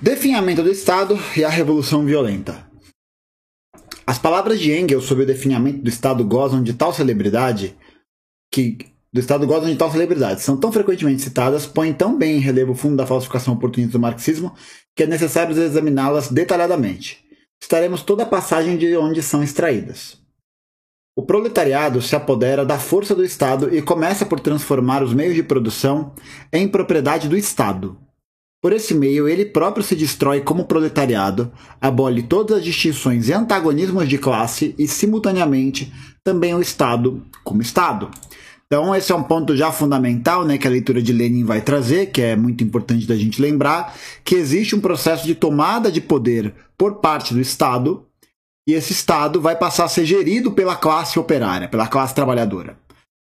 Definhamento do Estado e a Revolução Violenta. As palavras de Engels sobre o definhamento do Estado gozam de tal celebridade que do Estado gozam de tal celebridade, são tão frequentemente citadas, põem tão bem em relevo o fundo da falsificação oportunista do marxismo, que é necessário examiná-las detalhadamente. Estaremos toda a passagem de onde são extraídas. O proletariado se apodera da força do Estado e começa por transformar os meios de produção em propriedade do Estado. Por esse meio, ele próprio se destrói como proletariado, abole todas as distinções e antagonismos de classe e, simultaneamente, também o Estado como Estado. Então, esse é um ponto já fundamental né, que a leitura de Lenin vai trazer, que é muito importante da gente lembrar, que existe um processo de tomada de poder por parte do Estado, e esse Estado vai passar a ser gerido pela classe operária, pela classe trabalhadora.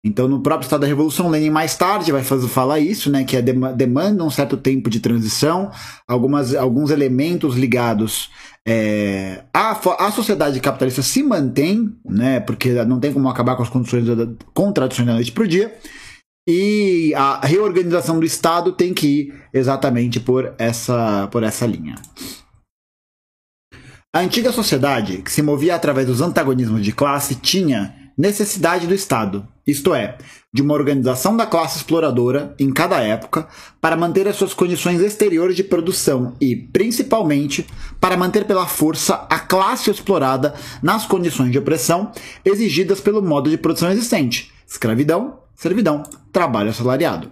Então, no próprio Estado da Revolução, Lenin mais tarde vai fazer, falar isso, né, que é demanda um certo tempo de transição, algumas, alguns elementos ligados é, a, a sociedade capitalista se mantém, né, porque não tem como acabar com as condições da, contradições da noite para o dia, e a reorganização do Estado tem que ir exatamente por essa, por essa linha. A antiga sociedade, que se movia através dos antagonismos de classe, tinha necessidade do Estado, isto é, de uma organização da classe exploradora em cada época para manter as suas condições exteriores de produção e, principalmente, para manter pela força a classe explorada nas condições de opressão exigidas pelo modo de produção existente: escravidão, servidão, trabalho assalariado.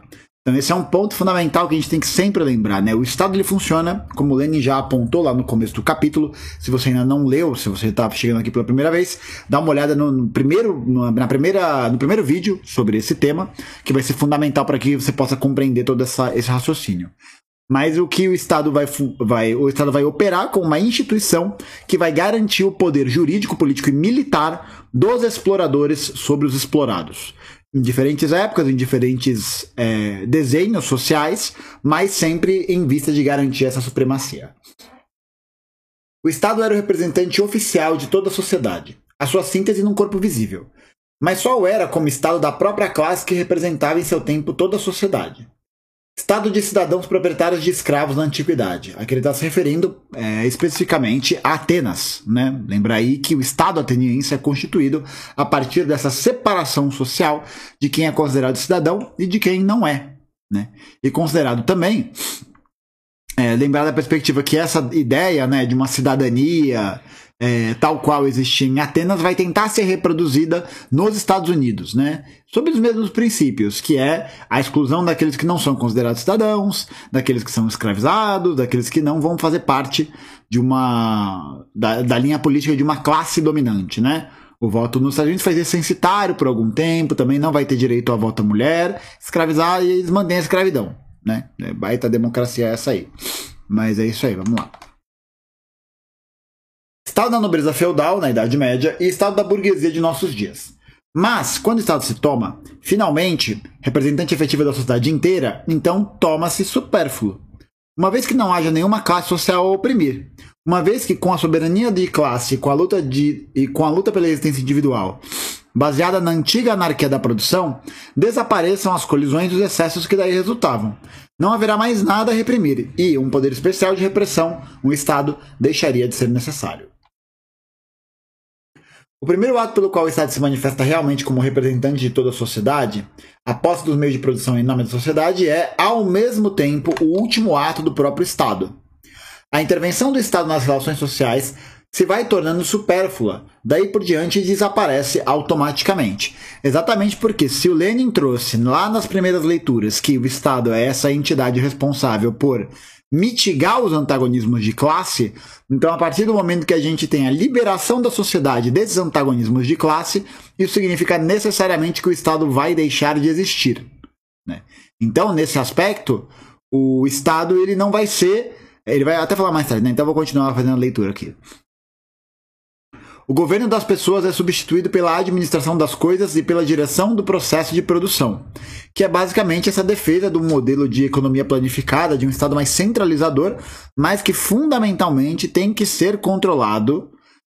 Então esse é um ponto fundamental que a gente tem que sempre lembrar, né? O Estado ele funciona, como o Lenin já apontou lá no começo do capítulo. Se você ainda não leu, se você está chegando aqui pela primeira vez, dá uma olhada no, no primeiro, no, na primeira, no primeiro vídeo sobre esse tema, que vai ser fundamental para que você possa compreender todo essa, esse raciocínio. Mas o que o Estado vai, vai, o Estado vai operar como uma instituição que vai garantir o poder jurídico, político e militar dos exploradores sobre os explorados em diferentes épocas, em diferentes é, desenhos sociais, mas sempre em vista de garantir essa supremacia. O Estado era o representante oficial de toda a sociedade, a sua síntese num corpo visível, mas só o era como Estado da própria classe que representava em seu tempo toda a sociedade. Estado de cidadãos proprietários de escravos na antiguidade. Aqui ele está se referindo é, especificamente a Atenas. Né? Lembra aí que o Estado ateniense é constituído a partir dessa separação social de quem é considerado cidadão e de quem não é. Né? E considerado também, é, lembrar da perspectiva que essa ideia né, de uma cidadania é, tal qual existia em Atenas vai tentar ser reproduzida nos Estados Unidos, né? Sob os mesmos princípios, que é a exclusão daqueles que não são considerados cidadãos, daqueles que são escravizados, daqueles que não vão fazer parte de uma da, da linha política de uma classe dominante, né? O voto nos Estados Unidos vai ser censitário por algum tempo, também não vai ter direito a voto à mulher, escravizar e eles mantêm a escravidão, né? É, baita democracia essa aí. Mas é isso aí, vamos lá. Estado da nobreza feudal na Idade Média e Estado da burguesia de nossos dias. Mas, quando o Estado se toma, finalmente, representante efetivo da sociedade inteira, então toma-se supérfluo. Uma vez que não haja nenhuma classe social a oprimir, uma vez que com a soberania de classe com a luta de, e com a luta pela existência individual, baseada na antiga anarquia da produção, desapareçam as colisões e os excessos que daí resultavam. Não haverá mais nada a reprimir, e um poder especial de repressão, um Estado, deixaria de ser necessário. O primeiro ato pelo qual o Estado se manifesta realmente como representante de toda a sociedade, a posse dos meios de produção em nome da sociedade, é, ao mesmo tempo, o último ato do próprio Estado. A intervenção do Estado nas relações sociais se vai tornando supérflua, daí por diante desaparece automaticamente. Exatamente porque se o Lenin trouxe lá nas primeiras leituras que o Estado é essa entidade responsável por mitigar os antagonismos de classe, então a partir do momento que a gente tem a liberação da sociedade desses antagonismos de classe, isso significa necessariamente que o Estado vai deixar de existir. Né? Então, nesse aspecto, o Estado ele não vai ser. Ele vai até falar mais tarde, né? então vou continuar fazendo a leitura aqui. O governo das pessoas é substituído pela administração das coisas e pela direção do processo de produção, que é basicamente essa defesa do modelo de economia planificada, de um Estado mais centralizador, mas que fundamentalmente tem que ser controlado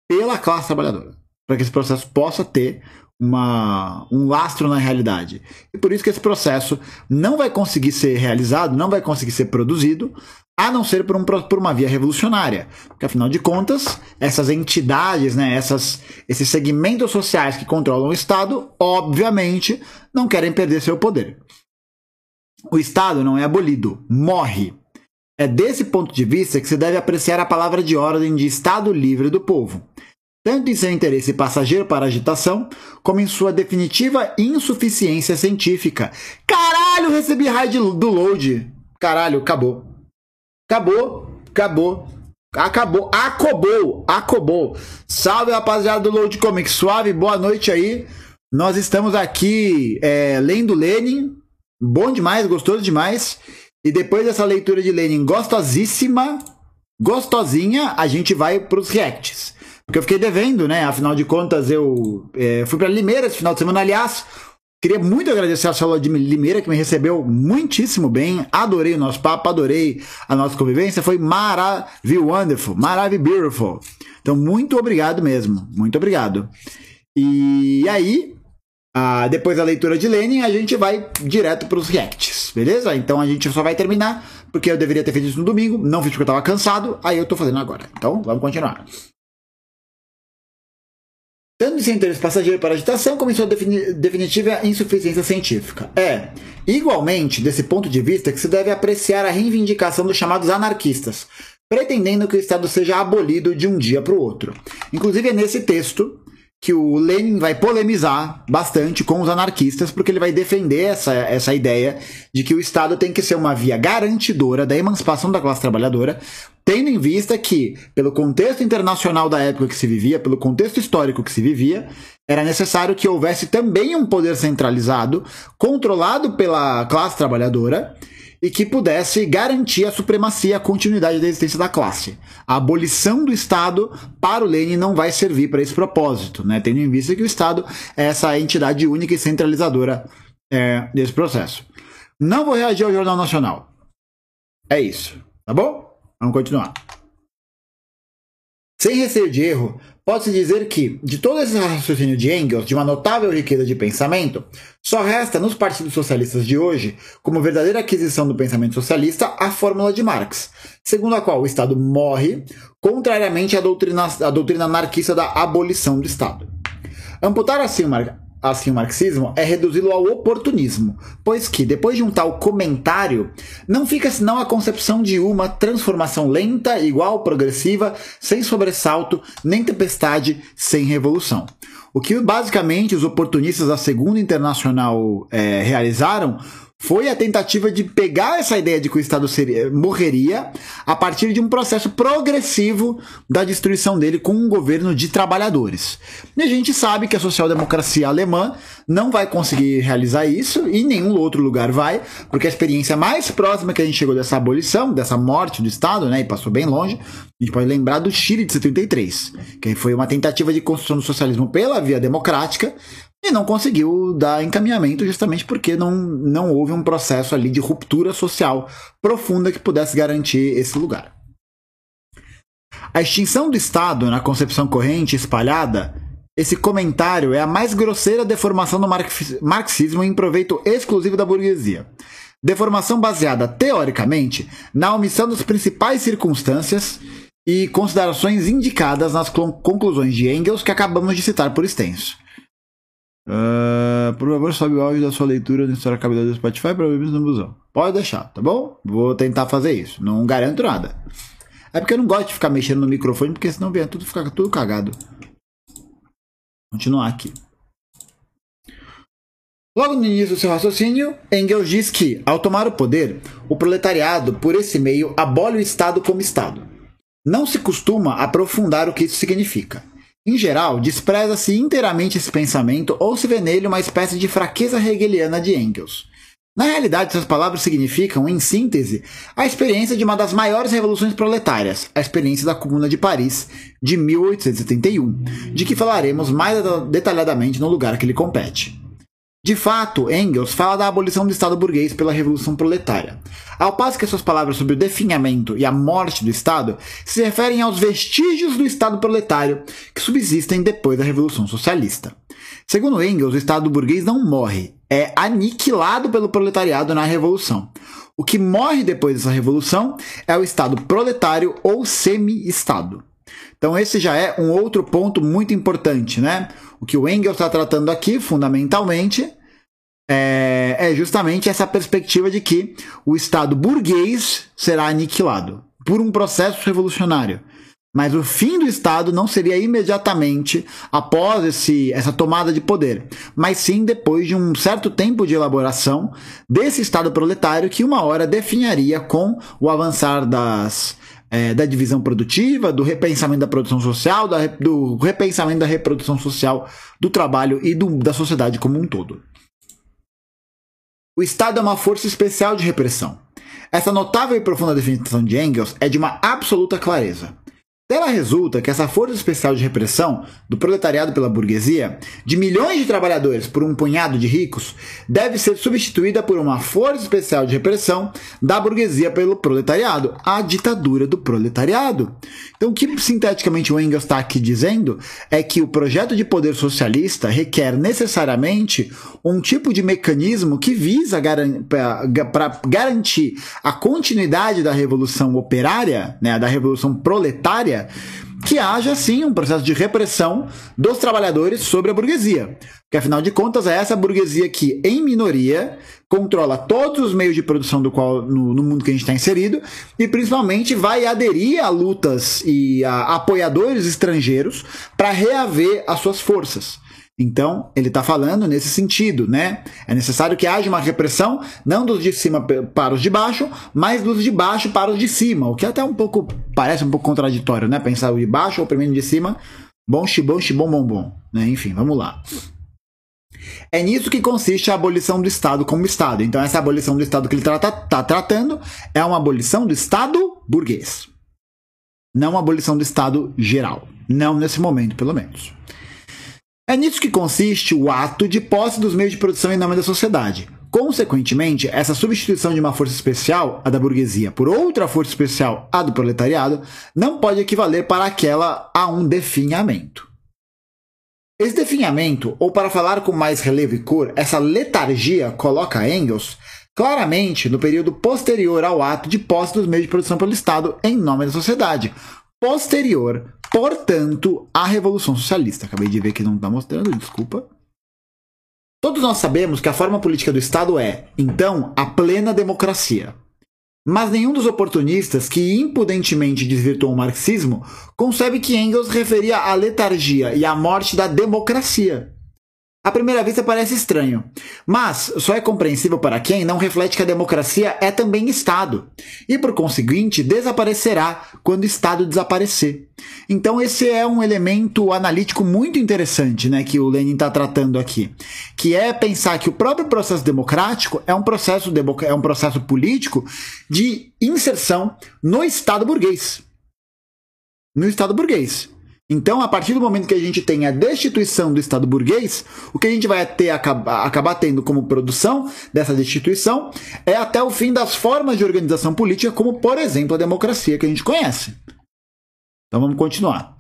pela classe trabalhadora, para que esse processo possa ter uma, um lastro na realidade. E por isso que esse processo não vai conseguir ser realizado, não vai conseguir ser produzido, a não ser por, um, por uma via revolucionária. Porque, afinal de contas, essas entidades, né, essas, esses segmentos sociais que controlam o Estado, obviamente, não querem perder seu poder. O Estado não é abolido, morre. É desse ponto de vista que se deve apreciar a palavra de ordem de Estado livre do povo, tanto em seu interesse passageiro para agitação, como em sua definitiva insuficiência científica. Caralho, recebi raid do load. Caralho, acabou. Acabou, acabou. Acabou, acabou, acabou. Salve rapaziada do Load Comics, suave, boa noite aí. Nós estamos aqui é, lendo Lenin, bom demais, gostoso demais. E depois dessa leitura de Lenin gostosíssima, gostosinha, a gente vai para os reacts. Porque eu fiquei devendo, né? Afinal de contas, eu é, fui para Limeira esse final de semana, aliás. Queria muito agradecer a Sala de Limeira, que me recebeu muitíssimo bem. Adorei o nosso papo, adorei a nossa convivência. Foi maravilhoso, wonderful, maravilhoso. Então, muito obrigado mesmo. Muito obrigado. E aí, ah, depois da leitura de Lenin, a gente vai direto para os reacts, beleza? Então a gente só vai terminar, porque eu deveria ter feito isso no domingo, não fiz porque eu estava cansado, aí eu estou fazendo agora. Então, vamos continuar. Tendo sem interesse passageiro para agitação, começou a defini definitiva insuficiência científica. É, igualmente, desse ponto de vista, que se deve apreciar a reivindicação dos chamados anarquistas, pretendendo que o Estado seja abolido de um dia para o outro. Inclusive, é nesse texto que o Lenin vai polemizar bastante com os anarquistas, porque ele vai defender essa, essa ideia de que o Estado tem que ser uma via garantidora da emancipação da classe trabalhadora, tendo em vista que, pelo contexto internacional da época que se vivia, pelo contexto histórico que se vivia, era necessário que houvesse também um poder centralizado, controlado pela classe trabalhadora, e que pudesse garantir a supremacia, a continuidade da existência da classe. A abolição do Estado para o Lenin não vai servir para esse propósito, né? tendo em vista que o Estado é essa entidade única e centralizadora é, desse processo. Não vou reagir ao Jornal Nacional. É isso, tá bom? Vamos continuar. Sem receio de erro, Pode-se dizer que, de todo esse raciocínio de Engels, de uma notável riqueza de pensamento, só resta nos partidos socialistas de hoje, como verdadeira aquisição do pensamento socialista, a fórmula de Marx, segundo a qual o Estado morre, contrariamente à doutrina, à doutrina anarquista da abolição do Estado. Amputar assim o assim o marxismo é reduzi-lo ao oportunismo, pois que, depois de um tal comentário, não fica senão a concepção de uma transformação lenta, igual, progressiva, sem sobressalto, nem tempestade, sem revolução. O que basicamente os oportunistas da Segunda Internacional é, realizaram foi a tentativa de pegar essa ideia de que o Estado seria, morreria a partir de um processo progressivo da destruição dele com um governo de trabalhadores. E a gente sabe que a social-democracia alemã não vai conseguir realizar isso e nenhum outro lugar vai, porque a experiência mais próxima que a gente chegou dessa abolição, dessa morte do Estado, né, e passou bem longe, a gente pode lembrar do Chile de 73, que foi uma tentativa de construção do socialismo pela via democrática, e não conseguiu dar encaminhamento justamente porque não, não houve um processo ali de ruptura social profunda que pudesse garantir esse lugar. A extinção do Estado na concepção corrente espalhada, esse comentário é a mais grosseira deformação do marxismo em proveito exclusivo da burguesia. Deformação baseada, teoricamente, na omissão das principais circunstâncias e considerações indicadas nas conclusões de Engels que acabamos de citar por extenso. Uh, por favor, sobe o áudio da sua leitura no Cabelo do Spotify para ouvir no busão. Pode deixar, tá bom? Vou tentar fazer isso. Não garanto nada. É porque eu não gosto de ficar mexendo no microfone, porque senão vem tudo ficar tudo cagado. Continuar aqui. Logo no início do seu raciocínio, Engels diz que, ao tomar o poder, o proletariado, por esse meio, abole o Estado como Estado. Não se costuma aprofundar o que isso significa. Em geral, despreza-se inteiramente esse pensamento ou se vê nele uma espécie de fraqueza hegeliana de Engels. Na realidade, essas palavras significam, em síntese, a experiência de uma das maiores revoluções proletárias, a experiência da Comuna de Paris, de 1871, de que falaremos mais detalhadamente no lugar que lhe compete. De fato, Engels fala da abolição do Estado burguês pela Revolução Proletária, ao passo que suas palavras sobre o definhamento e a morte do Estado se referem aos vestígios do Estado proletário que subsistem depois da Revolução Socialista. Segundo Engels, o Estado burguês não morre, é aniquilado pelo proletariado na Revolução. O que morre depois dessa revolução é o Estado proletário ou semi-Estado. Então, esse já é um outro ponto muito importante, né? O que o Engels está tratando aqui, fundamentalmente, é, é justamente essa perspectiva de que o Estado burguês será aniquilado por um processo revolucionário. Mas o fim do Estado não seria imediatamente após esse, essa tomada de poder, mas sim depois de um certo tempo de elaboração desse Estado proletário que uma hora definharia com o avançar das, é, da divisão produtiva, do repensamento da produção social, da, do repensamento da reprodução social do trabalho e do, da sociedade como um todo. O Estado é uma força especial de repressão. Essa notável e profunda definição de Engels é de uma absoluta clareza. Dela resulta que essa força especial de repressão do proletariado pela burguesia, de milhões de trabalhadores por um punhado de ricos, deve ser substituída por uma força especial de repressão da burguesia pelo proletariado, a ditadura do proletariado. Então, o que sinteticamente o Engels está aqui dizendo é que o projeto de poder socialista requer necessariamente um tipo de mecanismo que visa para garantir a continuidade da revolução operária, né, da revolução proletária que haja sim um processo de repressão dos trabalhadores sobre a burguesia. Que afinal de contas é essa burguesia que, em minoria, controla todos os meios de produção do qual no, no mundo que a gente está inserido e principalmente vai aderir a lutas e a apoiadores estrangeiros para reaver as suas forças. Então, ele está falando nesse sentido, né? É necessário que haja uma repressão, não dos de cima para os de baixo, mas dos de baixo para os de cima, o que até um pouco parece um pouco contraditório, né? Pensar o de baixo ou primeiro de cima, bom, xibom, xibom, bom, bom, né? Enfim, vamos lá. É nisso que consiste a abolição do Estado como Estado. Então, essa abolição do Estado que ele está tá tratando é uma abolição do Estado burguês. Não uma abolição do Estado geral. Não nesse momento, pelo menos. É nisso que consiste o ato de posse dos meios de produção em nome da sociedade. Consequentemente, essa substituição de uma força especial, a da burguesia, por outra força especial, a do proletariado, não pode equivaler para aquela a um definhamento. Esse definhamento, ou para falar com mais relevo e cor, essa letargia coloca Engels claramente no período posterior ao ato de posse dos meios de produção pelo Estado em nome da sociedade, posterior, portanto, à Revolução Socialista. Acabei de ver que não está mostrando, desculpa. Todos nós sabemos que a forma política do Estado é, então, a plena democracia. Mas nenhum dos oportunistas que impudentemente desvirtuam o marxismo concebe que Engels referia à letargia e à morte da democracia. À primeira vista parece estranho, mas só é compreensível para quem não reflete que a democracia é também Estado, e por conseguinte desaparecerá quando o Estado desaparecer. Então esse é um elemento analítico muito interessante né, que o Lenin está tratando aqui, que é pensar que o próprio processo democrático é um processo, é um processo político de inserção no Estado burguês. No Estado burguês. Então, a partir do momento que a gente tem a destituição do Estado burguês, o que a gente vai ter acabar, acabar tendo como produção dessa destituição é até o fim das formas de organização política, como, por exemplo, a democracia que a gente conhece. Então, vamos continuar.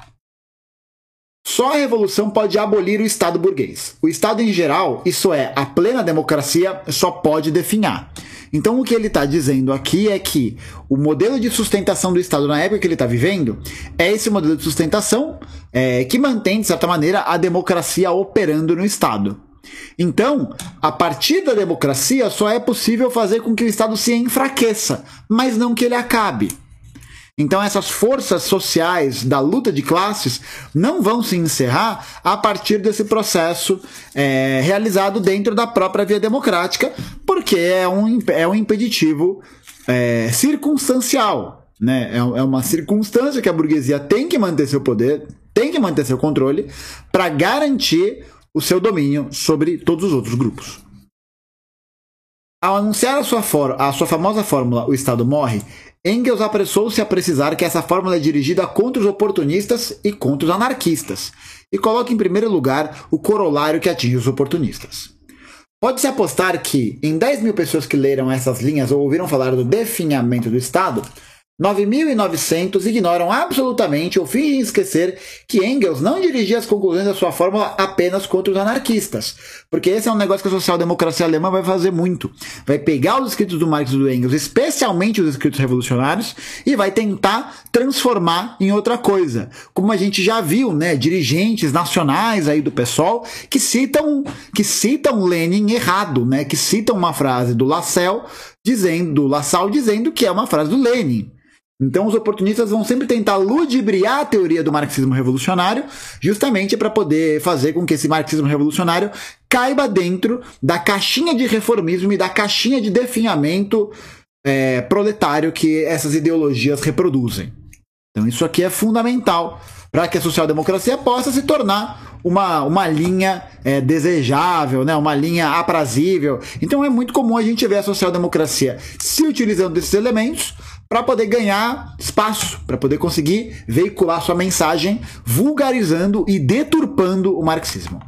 Só a revolução pode abolir o Estado burguês. O Estado em geral, isso é, a plena democracia, só pode definhar. Então, o que ele está dizendo aqui é que o modelo de sustentação do Estado na época que ele está vivendo é esse modelo de sustentação é, que mantém, de certa maneira, a democracia operando no Estado. Então, a partir da democracia, só é possível fazer com que o Estado se enfraqueça, mas não que ele acabe. Então, essas forças sociais da luta de classes não vão se encerrar a partir desse processo é, realizado dentro da própria via democrática, porque é um, é um impeditivo é, circunstancial. Né? É, é uma circunstância que a burguesia tem que manter seu poder, tem que manter seu controle, para garantir o seu domínio sobre todos os outros grupos. Ao anunciar a sua, a sua famosa fórmula O Estado Morre, Engels apressou-se a precisar que essa fórmula é dirigida contra os oportunistas e contra os anarquistas, e coloca em primeiro lugar o corolário que atinge os oportunistas. Pode-se apostar que, em 10 mil pessoas que leram essas linhas ou ouviram falar do definhamento do Estado, 9.900 ignoram absolutamente ou fingem esquecer que Engels não dirigia as conclusões da sua fórmula apenas contra os anarquistas. Porque esse é um negócio que a social-democracia alemã vai fazer muito. Vai pegar os escritos do Marx e do Engels, especialmente os escritos revolucionários, e vai tentar transformar em outra coisa. Como a gente já viu, né, dirigentes nacionais aí do PSOL que citam que citam Lenin errado, né, que citam uma frase do Lassalle dizendo, do Lassalle dizendo que é uma frase do Lenin. Então, os oportunistas vão sempre tentar ludibriar a teoria do marxismo revolucionário, justamente para poder fazer com que esse marxismo revolucionário caiba dentro da caixinha de reformismo e da caixinha de definhamento é, proletário que essas ideologias reproduzem. Então, isso aqui é fundamental para que a social-democracia possa se tornar uma, uma linha é, desejável, né? uma linha aprazível. Então, é muito comum a gente ver a social-democracia se utilizando desses elementos para poder ganhar espaço, para poder conseguir veicular sua mensagem, vulgarizando e deturpando o marxismo.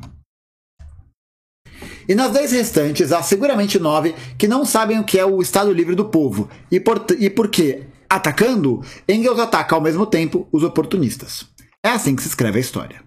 E nas dez restantes, há seguramente nove que não sabem o que é o Estado Livre do Povo, e, por, e porque, atacando, Engels ataca ao mesmo tempo os oportunistas. É assim que se escreve a história.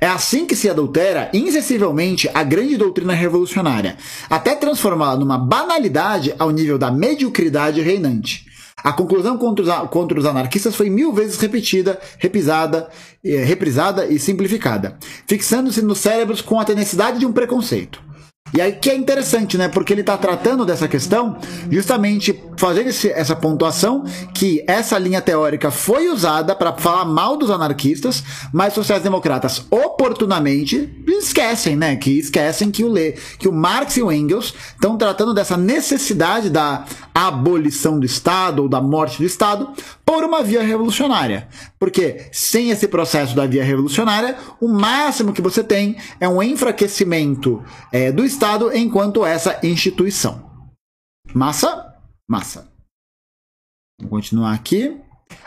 É assim que se adultera incessivelmente a grande doutrina revolucionária, até transformá-la numa banalidade ao nível da mediocridade reinante. A conclusão contra os, contra os anarquistas foi mil vezes repetida, repisada, eh, reprisada e simplificada, fixando-se nos cérebros com a tenacidade de um preconceito. E aí que é interessante, né? Porque ele está tratando dessa questão justamente fazendo esse, essa pontuação que essa linha teórica foi usada para falar mal dos anarquistas, mas sociais-democratas oportunamente esquecem, né? Que esquecem que o, Le, que o Marx e o Engels estão tratando dessa necessidade da abolição do Estado ou da morte do Estado por uma via revolucionária. Porque sem esse processo da via revolucionária, o máximo que você tem é um enfraquecimento é, do Estado enquanto essa instituição. Massa? Massa. Vou continuar aqui.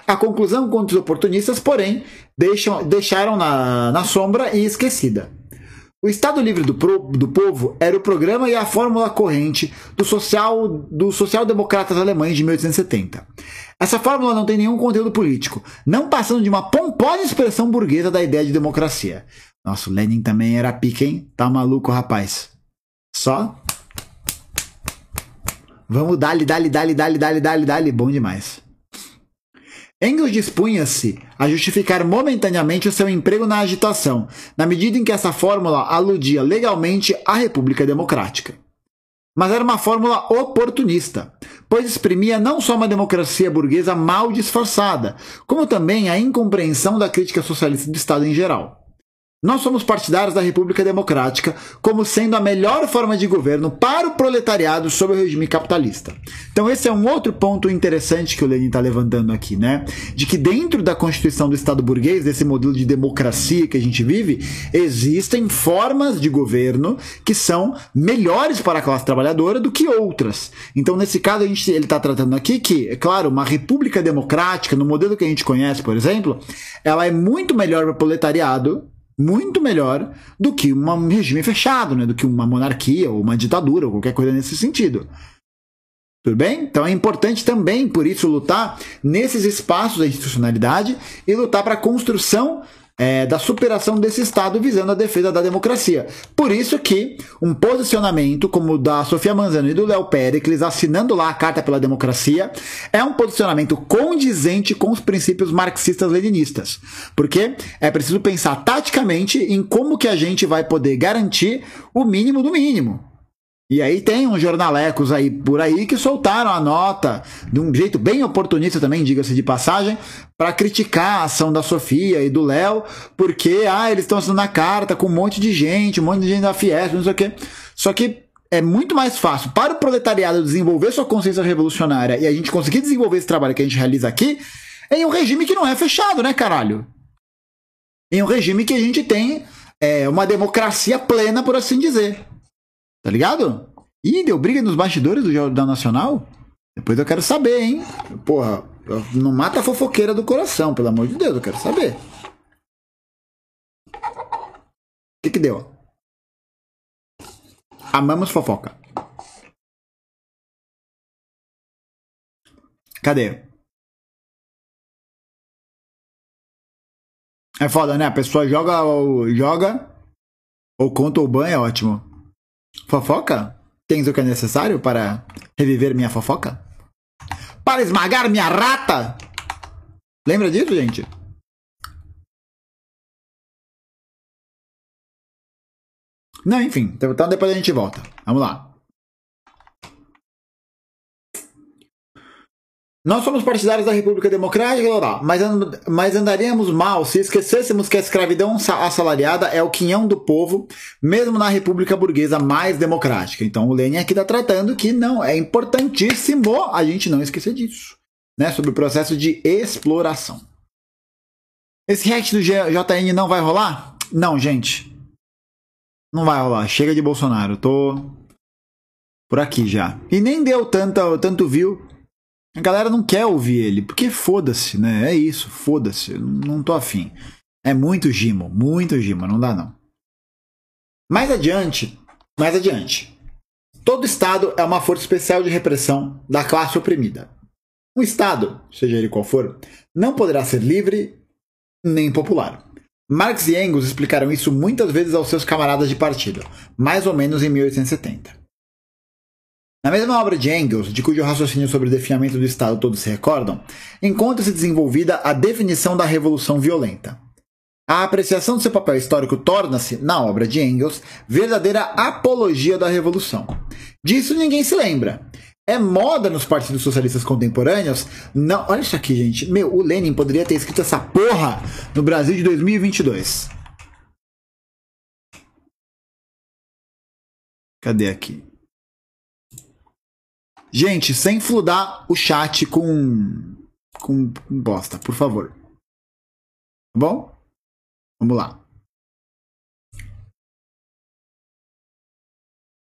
A conclusão contra os oportunistas, porém, deixam, deixaram na, na sombra e esquecida. O Estado Livre do, Pro, do Povo era o programa e a fórmula corrente do social dos social-democratas alemães de 1870. Essa fórmula não tem nenhum conteúdo político, não passando de uma pomposa expressão burguesa da ideia de democracia. Nossa, o Lenin também era pique, hein? Tá maluco, rapaz. Só. Vamos dali, dali, dali, dali, dali, dali, dali. Bom demais. Engels dispunha-se a justificar momentaneamente o seu emprego na agitação, na medida em que essa fórmula aludia legalmente à República Democrática. Mas era uma fórmula oportunista, pois exprimia não só uma democracia burguesa mal disfarçada, como também a incompreensão da crítica socialista do Estado em geral. Nós somos partidários da República Democrática como sendo a melhor forma de governo para o proletariado sob o regime capitalista. Então esse é um outro ponto interessante que o Lenin está levantando aqui, né? De que dentro da constituição do Estado burguês, desse modelo de democracia que a gente vive, existem formas de governo que são melhores para a classe trabalhadora do que outras. Então nesse caso a gente, ele está tratando aqui que, é claro, uma república democrática, no modelo que a gente conhece, por exemplo, ela é muito melhor para o proletariado muito melhor do que um regime fechado, né? do que uma monarquia ou uma ditadura ou qualquer coisa nesse sentido. Tudo bem? Então é importante também, por isso, lutar nesses espaços da institucionalidade e lutar para a construção é, da superação desse Estado visando a defesa da democracia. Por isso que um posicionamento como o da Sofia Manzano e do Léo Pericles, assinando lá a Carta pela Democracia, é um posicionamento condizente com os princípios marxistas-leninistas. Porque é preciso pensar taticamente em como que a gente vai poder garantir o mínimo do mínimo. E aí tem uns jornalecos aí por aí que soltaram a nota de um jeito bem oportunista também, diga-se de passagem, para criticar a ação da Sofia e do Léo, porque ah, eles estão assinando a carta com um monte de gente, um monte de gente da Fiesp, não sei o quê. Só que é muito mais fácil para o proletariado desenvolver sua consciência revolucionária e a gente conseguir desenvolver esse trabalho que a gente realiza aqui em um regime que não é fechado, né, caralho? Em um regime que a gente tem é, uma democracia plena, por assim dizer. Tá ligado? Ih, deu briga nos bastidores do Jordão Nacional? Depois eu quero saber, hein? Porra, não mata a fofoqueira do coração, pelo amor de Deus, eu quero saber. O que que deu? Amamos fofoca. Cadê? É foda, né? A pessoa joga ou joga ou conta o ban é ótimo. Fofoca? Tens o que é necessário para reviver minha fofoca? Para esmagar minha rata? Lembra disso, gente? Não, enfim. Então depois a gente volta. Vamos lá. Nós somos partidários da República Democrática, mas, mas andaríamos mal se esquecêssemos que a escravidão assalariada é o quinhão do povo, mesmo na República Burguesa mais democrática. Então o Lenin aqui está tratando que não, é importantíssimo a gente não esquecer disso, né? Sobre o processo de exploração. Esse hack do JN não vai rolar? Não, gente. Não vai rolar. Chega de Bolsonaro. Tô por aqui já. E nem deu tanto, tanto view a galera não quer ouvir ele, porque foda-se, né? É isso, foda-se. Não tô afim. É muito gimo, muito gimo, não dá não. Mais adiante, mais adiante. Todo Estado é uma força especial de repressão da classe oprimida. Um Estado, seja ele qual for, não poderá ser livre nem popular. Marx e Engels explicaram isso muitas vezes aos seus camaradas de partido, mais ou menos em 1870. Na mesma obra de Engels, de cujo raciocínio sobre o definhamento do Estado todos se recordam, encontra-se desenvolvida a definição da revolução violenta. A apreciação do seu papel histórico torna-se, na obra de Engels, verdadeira apologia da revolução. Disso ninguém se lembra. É moda nos partidos socialistas contemporâneos. Não, olha isso aqui, gente. Meu, o Lenin poderia ter escrito essa porra no Brasil de 2022. Cadê aqui? Gente, sem fludar o chat com, com, bosta, por favor. Tá bom? Vamos lá.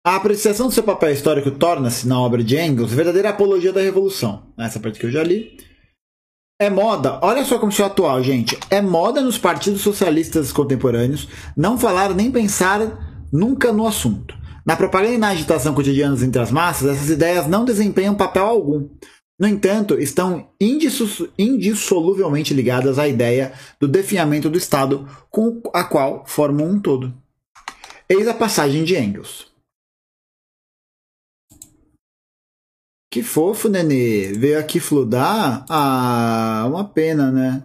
A apreciação do seu papel histórico torna-se, na obra de Engels, verdadeira apologia da revolução. Essa parte que eu já li. É moda, olha só como isso é atual, gente. É moda nos partidos socialistas contemporâneos não falar nem pensar nunca no assunto. Na propaganda e na agitação cotidianas entre as massas, essas ideias não desempenham papel algum. No entanto, estão indissoluvelmente ligadas à ideia do definhamento do Estado com a qual formam um todo. Eis a passagem de Engels. Que fofo, Nenê. Veio aqui fludar? Ah, uma pena, né?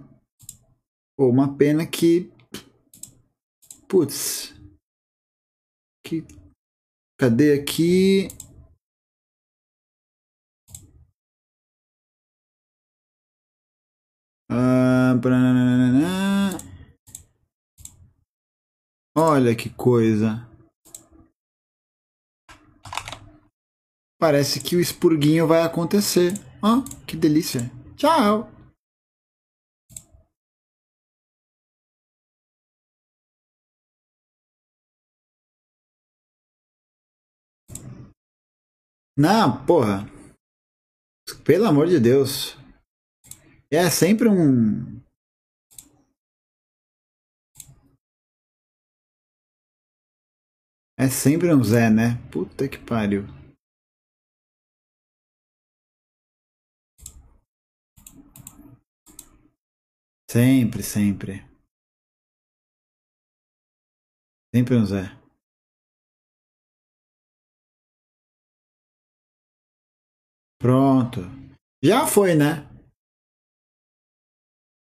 Pô, uma pena que. Putz. Que Cadê aqui? Ah, Olha que coisa. Parece que o expurguinho vai acontecer. Ah, que delícia. Tchau. Não, porra. Pelo amor de Deus. É sempre um. É sempre um Zé, né? Puta que pariu. Sempre, sempre. Sempre um Zé. Pronto. Já foi, né?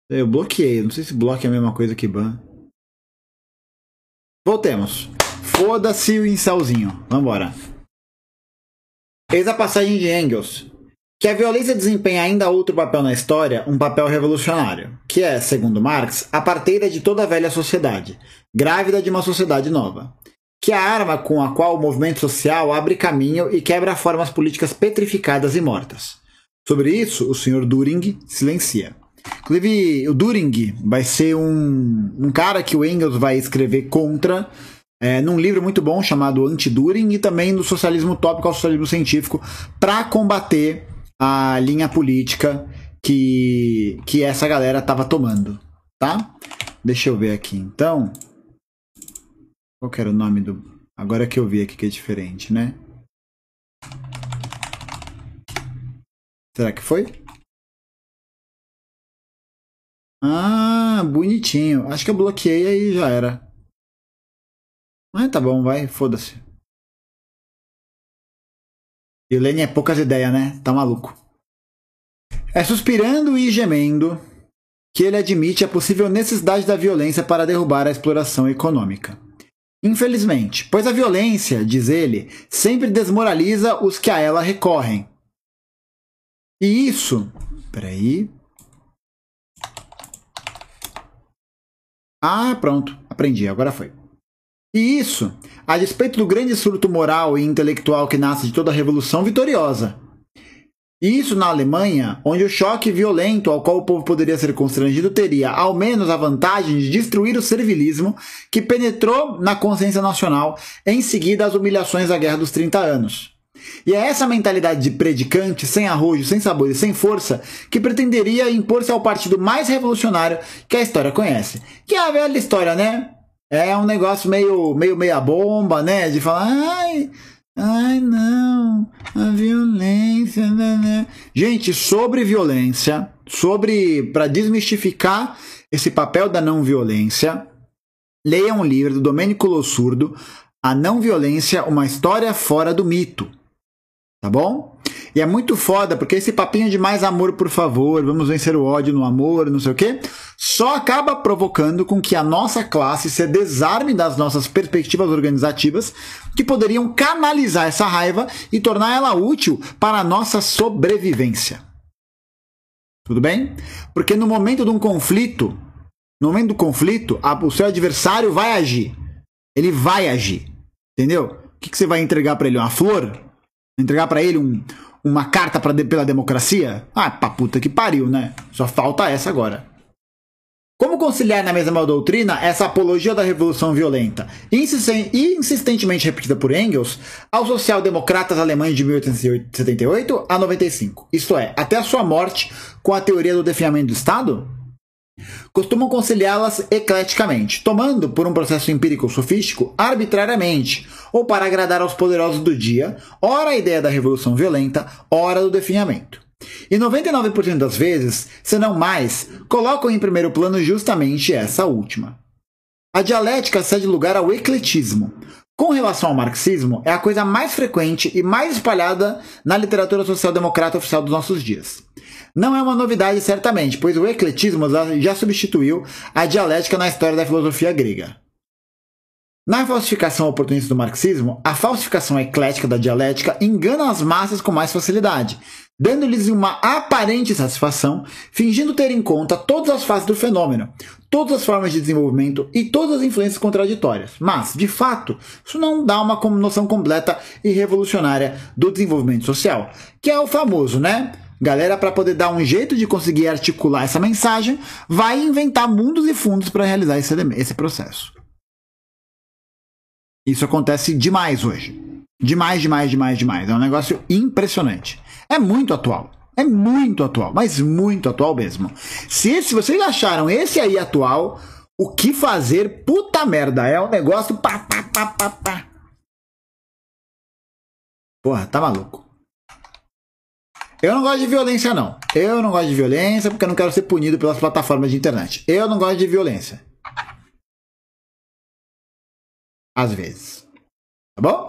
Eu bloqueei. Não sei se bloque é a mesma coisa que ban. Voltemos. Foda-se o incelzinho. Vambora. Eis a passagem de Engels. Que a violência desempenha ainda outro papel na história, um papel revolucionário, que é, segundo Marx, a parteira de toda a velha sociedade, grávida de uma sociedade nova que é a arma com a qual o movimento social abre caminho e quebra formas políticas petrificadas e mortas. Sobre isso, o Sr. During silencia. Inclusive, o During vai ser um, um cara que o Engels vai escrever contra é, num livro muito bom chamado Anti-During e também no Socialismo Utópico ao Socialismo Científico para combater a linha política que, que essa galera estava tomando, tá? Deixa eu ver aqui, então. Qual era o nome do. Agora que eu vi aqui que é diferente, né? Será que foi? Ah, Ah, bonitinho. Acho que eu bloqueei aí já era. Mas tá bom, vai, foda-se. E Lenny é poucas ideias, né? Tá maluco. É suspirando e gemendo que ele admite a possível necessidade da violência para derrubar a exploração econômica. Infelizmente, pois a violência, diz ele, sempre desmoraliza os que a ela recorrem. E isso. Peraí. Ah, pronto. Aprendi, agora foi. E isso, a despeito do grande surto moral e intelectual que nasce de toda a revolução vitoriosa. Isso na Alemanha, onde o choque violento ao qual o povo poderia ser constrangido teria, ao menos, a vantagem de destruir o servilismo que penetrou na consciência nacional em seguida às humilhações da Guerra dos 30 Anos. E é essa mentalidade de predicante, sem arrojo, sem sabor e sem força, que pretenderia impor-se ao partido mais revolucionário que a história conhece. Que é a velha história, né? É um negócio meio, meio meia bomba, né? De falar, ai, ai não, a violência, né, né. Gente, sobre violência, sobre, para desmistificar esse papel da não violência, leia um livro do Domênico Lossurdo, A Não Violência, uma história fora do mito. Tá bom? E é muito foda, porque esse papinho de mais amor, por favor, vamos vencer o ódio no amor, não sei o quê, só acaba provocando com que a nossa classe se desarme das nossas perspectivas organizativas que poderiam canalizar essa raiva e tornar ela útil para a nossa sobrevivência. Tudo bem? Porque no momento de um conflito, no momento do conflito, o seu adversário vai agir. Ele vai agir. Entendeu? O que, que você vai entregar para ele? Uma flor? Entregar para ele um, uma carta pra, pela democracia? Ah, pra puta que pariu, né? Só falta essa agora. Como conciliar na mesma doutrina essa apologia da revolução violenta, insistentemente repetida por Engels, aos social-democratas alemães de 1878 a 95, isto é, até a sua morte, com a teoria do definhamento do Estado? Costumam conciliá-las ecleticamente, tomando, por um processo empírico sofístico, arbitrariamente, ou para agradar aos poderosos do dia, ora a ideia da revolução violenta, ora do definhamento. E 99% das vezes, se não mais, colocam em primeiro plano justamente essa última. A dialética cede lugar ao ecletismo. Com relação ao marxismo, é a coisa mais frequente e mais espalhada na literatura social-democrata oficial dos nossos dias. Não é uma novidade, certamente, pois o ecletismo já substituiu a dialética na história da filosofia grega. Na falsificação oportunista do marxismo, a falsificação eclética da dialética engana as massas com mais facilidade, dando-lhes uma aparente satisfação, fingindo ter em conta todas as fases do fenômeno, todas as formas de desenvolvimento e todas as influências contraditórias. Mas, de fato, isso não dá uma noção completa e revolucionária do desenvolvimento social, que é o famoso, né? Galera, para poder dar um jeito de conseguir articular essa mensagem, vai inventar mundos e fundos para realizar esse, esse processo. Isso acontece demais hoje. Demais, demais, demais, demais. É um negócio impressionante. É muito atual. É muito atual, mas muito atual mesmo. Se, se vocês acharam esse aí atual, o que fazer? Puta merda, é um negócio pá, pá, pá, pá, pá. Porra, tá maluco. Eu não gosto de violência, não. Eu não gosto de violência porque eu não quero ser punido pelas plataformas de internet. Eu não gosto de violência. Às vezes. Tá bom?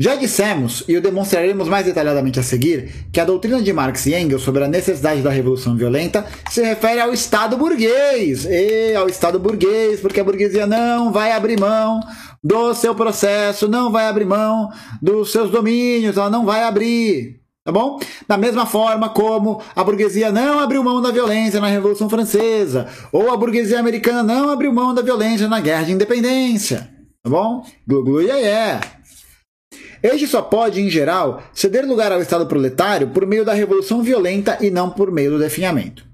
Já dissemos, e o demonstraremos mais detalhadamente a seguir, que a doutrina de Marx e Engels sobre a necessidade da revolução violenta se refere ao Estado burguês, e ao Estado burguês, porque a burguesia não vai abrir mão do seu processo, não vai abrir mão dos seus domínios, ela não vai abrir. Tá bom? Da mesma forma como a burguesia não abriu mão da violência na Revolução Francesa, ou a burguesia americana não abriu mão da violência na Guerra de Independência. Tá bom? Glu, glu, yeah, yeah. Este só pode, em geral, ceder lugar ao Estado proletário por meio da revolução violenta e não por meio do definhamento.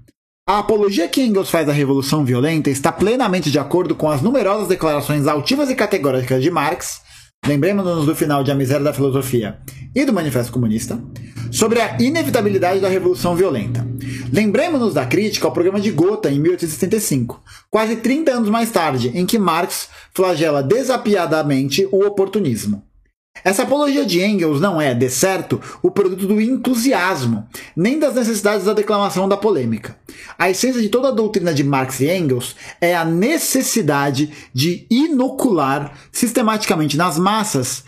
A apologia que Engels faz da revolução violenta está plenamente de acordo com as numerosas declarações altivas e categóricas de Marx, lembremos-nos do final de A Miséria da Filosofia e do Manifesto Comunista, sobre a inevitabilidade da revolução violenta. Lembremos-nos da crítica ao programa de Gotha em 1875, quase 30 anos mais tarde, em que Marx flagela desapiadamente o oportunismo. Essa apologia de Engels não é, de certo, o produto do entusiasmo, nem das necessidades da declamação da polêmica. A essência de toda a doutrina de Marx e Engels é a necessidade de inocular sistematicamente nas massas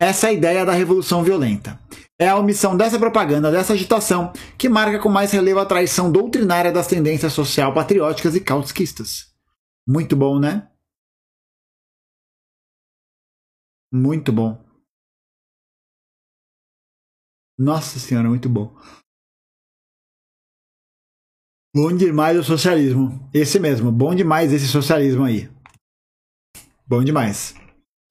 essa ideia da revolução violenta. É a omissão dessa propaganda, dessa agitação, que marca com mais relevo a traição doutrinária das tendências social patrióticas e cautskistas. Muito bom, né? Muito bom. Nossa senhora, muito bom. Bom demais o socialismo. Esse mesmo, bom demais esse socialismo aí. Bom demais.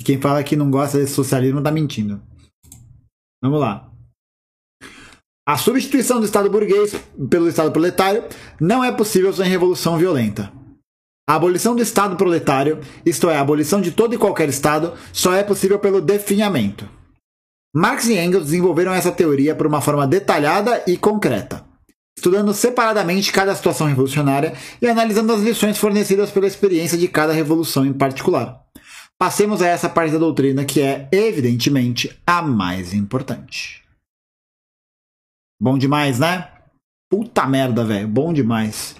Quem fala que não gosta desse socialismo tá mentindo. Vamos lá. A substituição do Estado burguês pelo Estado proletário não é possível sem revolução violenta. A abolição do Estado proletário, isto é, a abolição de todo e qualquer Estado, só é possível pelo definhamento. Marx e Engels desenvolveram essa teoria por uma forma detalhada e concreta, estudando separadamente cada situação revolucionária e analisando as lições fornecidas pela experiência de cada revolução em particular. Passemos a essa parte da doutrina que é, evidentemente, a mais importante. Bom demais, né? Puta merda, velho. Bom demais.